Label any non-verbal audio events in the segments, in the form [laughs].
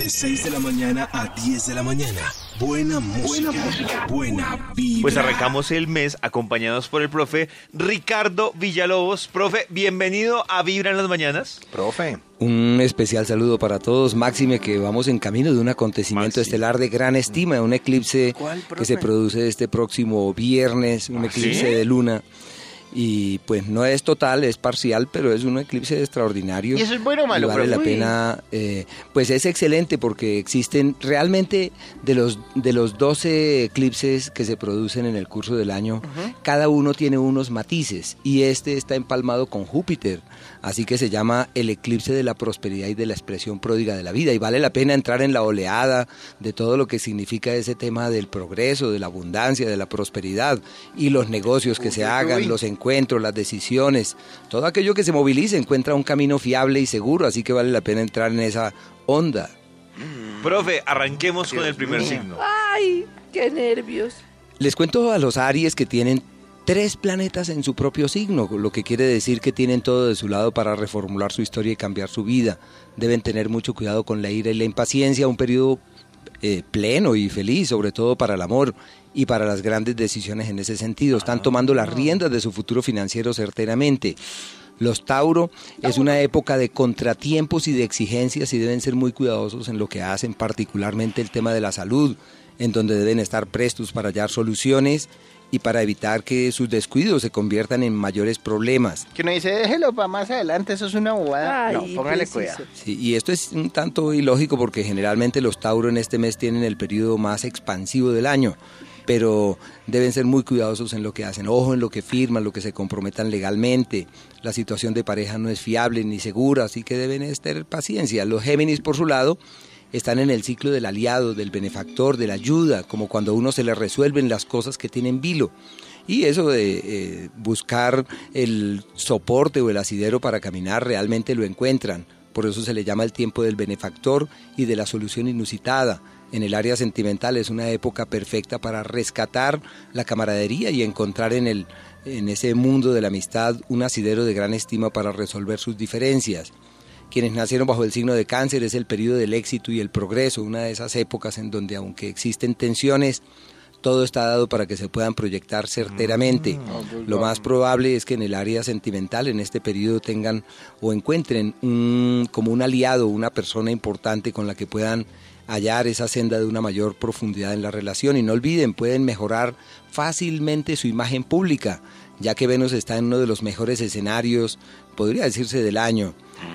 De 6 de la mañana a 10 de la mañana. Buena música. Buena música. Buena vibra. Pues arrancamos el mes acompañados por el profe Ricardo Villalobos. Profe, bienvenido a Vibra en las mañanas. Profe. Un especial saludo para todos. Máxime que vamos en camino de un acontecimiento estelar de gran estima, un eclipse que se produce este próximo viernes, un ¿Ah, eclipse sí? de luna. Y pues no es total, es parcial, pero es un eclipse extraordinario. ¿Y eso es bueno o malo, Y vale la pena, eh, pues es excelente porque existen realmente de los, de los 12 eclipses que se producen en el curso del año, cada uno tiene unos matices y este está empalmado con Júpiter, así que se llama el eclipse de la prosperidad y de la expresión pródiga de la vida. Y vale la pena entrar en la oleada de todo lo que significa ese tema del progreso, de la abundancia, de la prosperidad y los negocios que se hagan, los encuentros, las decisiones, todo aquello que se movilice encuentra un camino fiable y seguro, así que vale la pena entrar en esa onda. Profe, arranquemos con el primer signo. Ay, qué nervios. Les cuento a los Aries que tienen tres planetas en su propio signo, lo que quiere decir que tienen todo de su lado para reformular su historia y cambiar su vida. Deben tener mucho cuidado con la ira y la impaciencia, un periodo eh, pleno y feliz, sobre todo para el amor y para las grandes decisiones en ese sentido. Están tomando las riendas de su futuro financiero certeramente. Los Tauro es una época de contratiempos y de exigencias y deben ser muy cuidadosos en lo que hacen, particularmente el tema de la salud, en donde deben estar prestos para hallar soluciones y para evitar que sus descuidos se conviertan en mayores problemas. Que uno dice, déjelo para más adelante, eso es una bobada. Ay, no, póngale cuidado. Sí, y esto es un tanto ilógico porque generalmente los Tauro en este mes tienen el periodo más expansivo del año, pero deben ser muy cuidadosos en lo que hacen, ojo en lo que firman, lo que se comprometan legalmente. La situación de pareja no es fiable ni segura, así que deben tener paciencia. Los Géminis, por su lado, están en el ciclo del aliado, del benefactor, de la ayuda, como cuando a uno se le resuelven las cosas que tienen vilo. Y eso de eh, buscar el soporte o el asidero para caminar realmente lo encuentran. Por eso se le llama el tiempo del benefactor y de la solución inusitada. En el área sentimental es una época perfecta para rescatar la camaradería y encontrar en, el, en ese mundo de la amistad un asidero de gran estima para resolver sus diferencias. Quienes nacieron bajo el signo de cáncer es el periodo del éxito y el progreso, una de esas épocas en donde aunque existen tensiones, todo está dado para que se puedan proyectar certeramente. Lo más probable es que en el área sentimental en este periodo tengan o encuentren un, como un aliado, una persona importante con la que puedan hallar esa senda de una mayor profundidad en la relación. Y no olviden, pueden mejorar fácilmente su imagen pública, ya que Venus está en uno de los mejores escenarios, podría decirse, del año.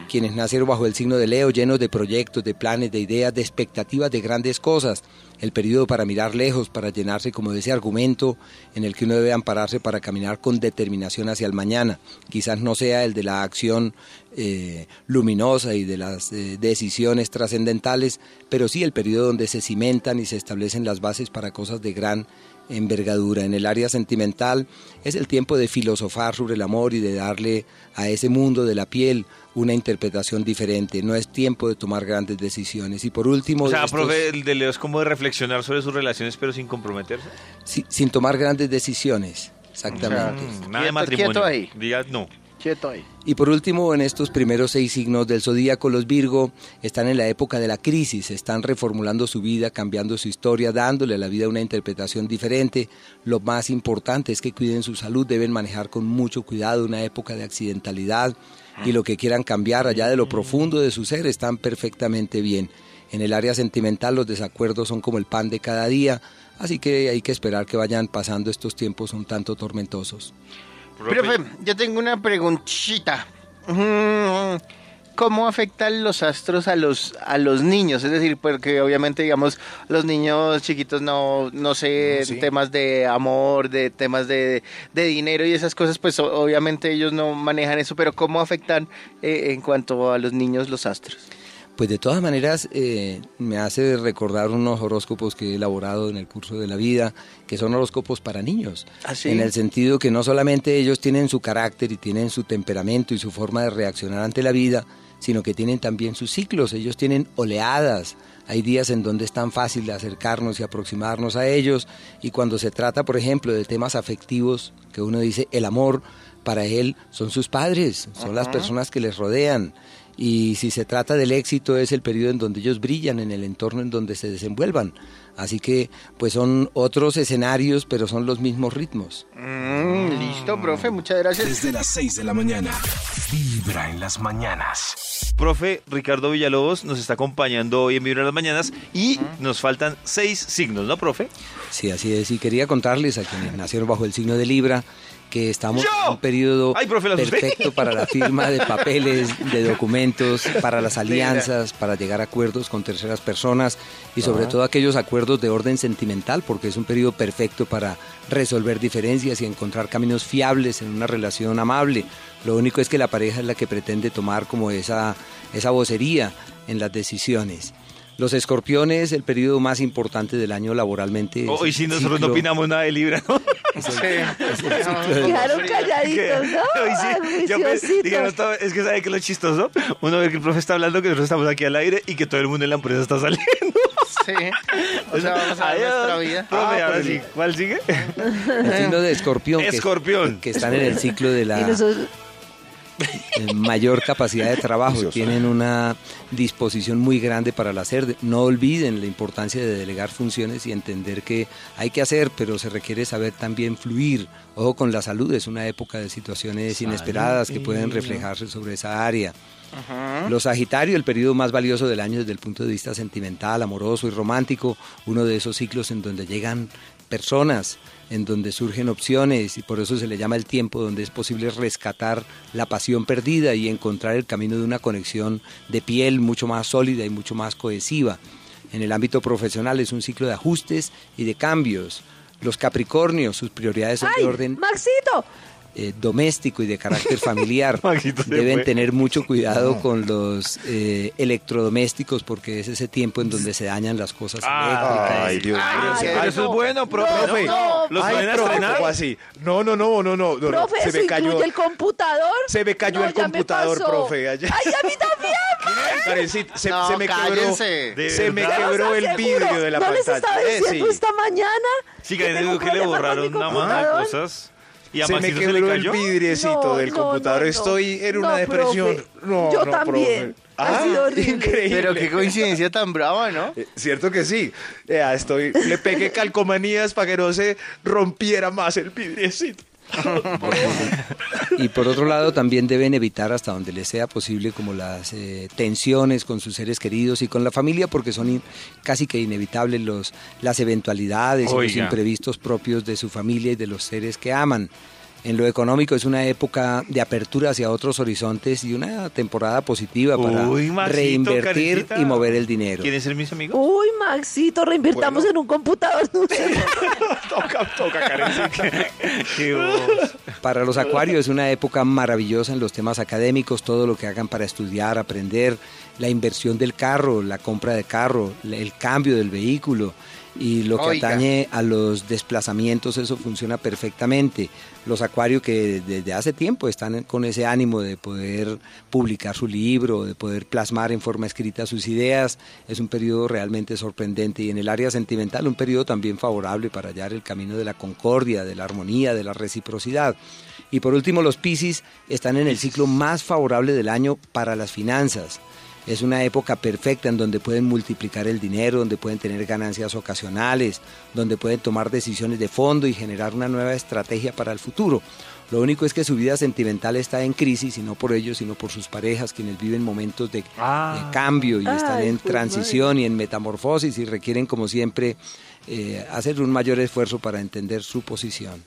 Quienes nacieron bajo el signo de Leo, llenos de proyectos, de planes, de ideas, de expectativas de grandes cosas. El periodo para mirar lejos, para llenarse como de ese argumento en el que uno debe ampararse para caminar con determinación hacia el mañana. Quizás no sea el de la acción eh, luminosa y de las eh, decisiones trascendentales, pero sí el periodo donde se cimentan y se establecen las bases para cosas de gran envergadura. En el área sentimental es el tiempo de filosofar sobre el amor y de darle a ese mundo de la piel una interpretación diferente. No es tiempo de tomar grandes decisiones. Y por último, O sea, estos- profe, el de Leo es como de reflexionar sobre sus relaciones, pero sin comprometerse. si- sin tomar grandes decisiones. Exactamente. Nada de matrimonio. quieto ahí. Diga no. Y por último, en estos primeros seis signos del zodíaco, los Virgo están en la época de la crisis, están reformulando su vida, cambiando su historia, dándole a la vida una interpretación diferente. Lo más importante es que cuiden su salud, deben manejar con mucho cuidado una época de accidentalidad y lo que quieran cambiar allá de lo profundo de su ser están perfectamente bien. En el área sentimental los desacuerdos son como el pan de cada día, así que hay que esperar que vayan pasando estos tiempos un tanto tormentosos. Profe, yo tengo una preguntita. Mm, ¿Cómo afectan los astros a los a los niños? Es decir, porque obviamente, digamos, los niños chiquitos no, no sé, temas de amor, de temas de, de dinero y esas cosas, pues obviamente ellos no manejan eso, pero ¿cómo afectan eh, en cuanto a los niños los astros? Pues de todas maneras eh, me hace recordar unos horóscopos que he elaborado en el curso de la vida, que son horóscopos para niños, ¿Ah, sí? en el sentido que no solamente ellos tienen su carácter y tienen su temperamento y su forma de reaccionar ante la vida, sino que tienen también sus ciclos, ellos tienen oleadas, hay días en donde es tan fácil acercarnos y aproximarnos a ellos, y cuando se trata, por ejemplo, de temas afectivos, que uno dice el amor, para él son sus padres, son las personas que les rodean. Y si se trata del éxito es el periodo en donde ellos brillan, en el entorno en donde se desenvuelvan. Así que pues son otros escenarios, pero son los mismos ritmos. Mm, listo, profe, muchas gracias. Desde las 6 de la mañana. Vibra en las mañanas. Profe Ricardo Villalobos nos está acompañando hoy en Vibra en las Mañanas y nos faltan seis signos, ¿no, profe? Sí, así es. Y quería contarles a quienes nacieron bajo el signo de Libra que estamos ¡Yo! en un periodo Ay, profe, perfecto para la firma de papeles, de [laughs] documentos, para las alianzas, para llegar a acuerdos con terceras personas y sobre todo aquellos acuerdos de orden sentimental, porque es un periodo perfecto para resolver diferencias y encontrar caminos fiables en una relación amable. Lo único es que la pareja es la que pretende tomar como esa, esa vocería en las decisiones. Los escorpiones, el periodo más importante del año laboralmente. Hoy el sí nosotros no opinamos nada de Libra, ¿no? es el- Sí. es el ciclo de- Quedaron Que- calladitos, ¿no? [laughs] Hoy sí, yo estaba- es que sabe que lo chistoso, uno ve que el profe está hablando, que nosotros estamos aquí al aire y que todo el mundo en la empresa está saliendo. Sí. O sea, vamos a ver Adiós. nuestra vida. Profe, Ah, ahora pues, sí, ¿cuál sigue? el signo de escorpión. que- Escorpión. Que, están en el ciclo de Y la nosotros- [laughs] mayor capacidad de trabajo. Tienen una disposición muy grande para el hacer. No olviden la importancia de delegar funciones y entender que hay que hacer, pero se requiere saber también fluir. Ojo con la salud, es una época de situaciones inesperadas que pueden reflejarse sobre esa área. Los Sagitario, el periodo más valioso del año desde el punto de vista sentimental, amoroso y romántico, uno de esos ciclos en donde llegan personas, en donde surgen opciones y por eso se le llama el tiempo donde es posible rescatar la pasión perdida y encontrar el camino de una conexión de piel mucho más sólida y mucho más cohesiva. En el ámbito profesional es un ciclo de ajustes y de cambios. Los Capricornios, sus prioridades son ¡Ay, de orden Maxito! Eh, doméstico y de carácter familiar. [laughs] Deben tener mucho cuidado con los eh, electrodomésticos porque es ese tiempo en donde se dañan las cosas eléctricas. Ay, Dios mío. Ah, eso es no, bueno, profe. no, Profe, no, ¿Los Ay, profe, así? No, no, no, no, no. Profe, Se ¿eso me cayó. el computador? Se me cayó No, el computador, profe, ayer. ¡Ay, a mí también! [laughs] Se, No, se me quebró. cállense. De Se me quebró el vidrio de la ¿No les pantalla. estaba Eh, diciendo sí. esta mañana? Sí, que que le borraron una mano de cosas. ¿Y a Se me se, quebró le el vidriecito No, del no, computador. no, no. Estoy en una No, depresión. profe. No, Yo no, también. profe. Ha sido horrible. Increíble. Pero qué coincidencia tan brava, ¿no? [laughs] Eh, Cierto que sí. Ya estoy, le pegué calcomanías para que no se rompiera más el vidriecito. [laughs] Y por otro lado también deben evitar hasta donde les sea posible como las eh, tensiones con sus seres queridos y con la familia porque son in- casi que inevitables los, las eventualidades y los Oiga. imprevistos propios de su familia y de los seres que aman. En lo económico es una época de apertura hacia otros horizontes y una temporada positiva para Uy, Maxito, reinvertir y mover el dinero. ¿Quieren ser mis amigos? Uy, Maxito, reinvirtamos en un computador. [laughs] [laughs] toca, toca, [laughs] voz. Para los acuarios es una época maravillosa en los temas académicos, todo lo que hagan para estudiar, aprender, la inversión del carro, la compra de carro, el cambio del vehículo y lo que Oiga. atañe a los desplazamientos, eso funciona perfectamente. Los acuarios que desde hace tiempo están con ese ánimo de poder publicar su libro, de poder plasmar en forma escrita sus ideas, es un periodo realmente sorprendente y en el área sentimental un periodo también favorable para hallar el camino de la concordia, de la armonía, de la reciprocidad. Y por último, los Piscis están en el ciclo más favorable del año para las finanzas. Es una época perfecta en donde pueden multiplicar el dinero, donde pueden tener ganancias ocasionales, donde pueden tomar decisiones de fondo y generar una nueva estrategia para el futuro. Lo único es que su vida sentimental está en crisis y no por ellos, sino por sus parejas, quienes viven momentos de, Ah. de cambio y están en transición y en metamorfosis y requieren, como siempre, eh, hacer un mayor esfuerzo para entender su posición.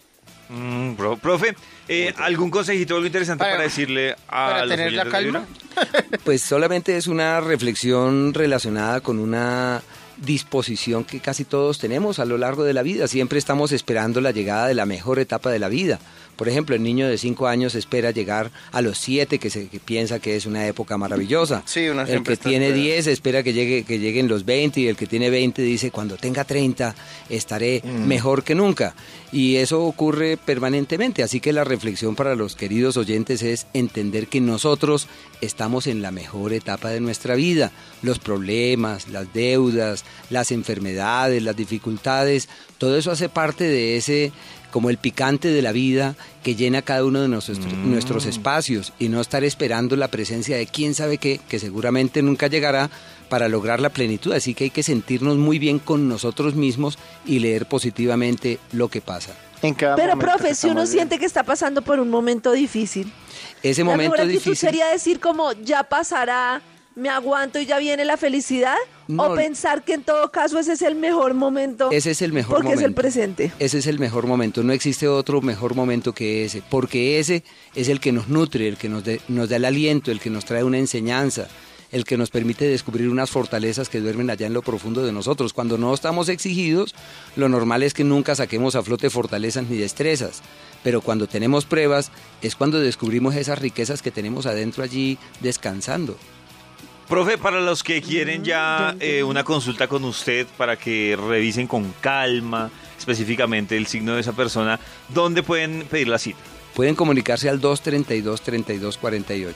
Mm, bro, profe, eh, ¿algún consejito, algo interesante para, Para- decirle a para los tener la calma. [laughs] Pues solamente es una reflexión relacionada con una disposición que casi todos tenemos a lo largo de la vida. Siempre estamos esperando la llegada de la mejor etapa de la vida. Por ejemplo, el niño de 5 años espera llegar a los 7, que, se, que piensa que es una época maravillosa. Sí, el que tiene esperando. 10 espera que, llegue, que lleguen los 20 y el que tiene 20 dice, cuando tenga 30 estaré mejor que nunca. Y eso ocurre permanentemente. Así que la reflexión para los queridos oyentes es entender que nosotros estamos en la mejor etapa de nuestra vida. Los problemas, las deudas, las enfermedades, las dificultades, todo eso hace parte de ese como el picante de la vida que llena cada uno de nuestros, nuestros espacios y no estar esperando la presencia de quién sabe qué, que seguramente nunca llegará para lograr la plenitud. Así que hay que sentirnos muy bien con nosotros mismos y leer positivamente lo que pasa. En cada Pero, profe, si uno siente que está pasando por un momento difícil, Ese la momento mejor difícil... sería decir como, ya pasará, me aguanto y ya viene la felicidad, No. o pensar que en todo caso ese es el mejor momento. Ese es el mejor porque momento. es el presente. Ese es el mejor momento. No existe otro mejor momento que ese. Porque ese es el que nos nutre, el que nos, de- nos da el aliento, el que nos trae una enseñanza, el que nos permite descubrir unas fortalezas que duermen allá en lo profundo de nosotros. Cuando no estamos exigidos, lo normal es que nunca saquemos a flote fortalezas ni destrezas. Pero cuando tenemos pruebas, es cuando descubrimos esas riquezas que tenemos adentro allí descansando. Profe, para los que quieren ya eh, una consulta con usted para que revisen con calma específicamente el signo de esa persona, ¿dónde pueden pedir la cita? Pueden comunicarse al 232-3248.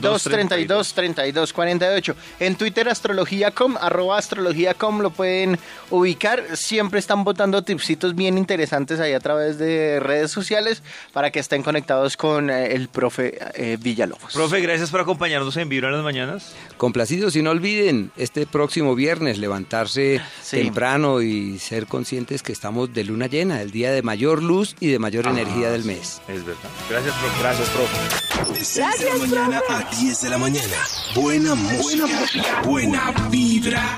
232-3248. En Twitter astrología.com, arroba astrología.com lo pueden ubicar. Siempre están botando tipsitos bien interesantes ahí a través de redes sociales para que estén conectados con eh, el profe eh, Villalobos. Profe, gracias por acompañarnos en Vibra en las mañanas. Complacidos y no olviden este próximo viernes levantarse Sí. temprano y ser conscientes que estamos de luna llena, el día de mayor luz y de mayor energía del mes. Es verdad. Gracias, profe. Gracias, profe. De 6 de la mañana a 10 de la mañana. Buena música. Buena vibra.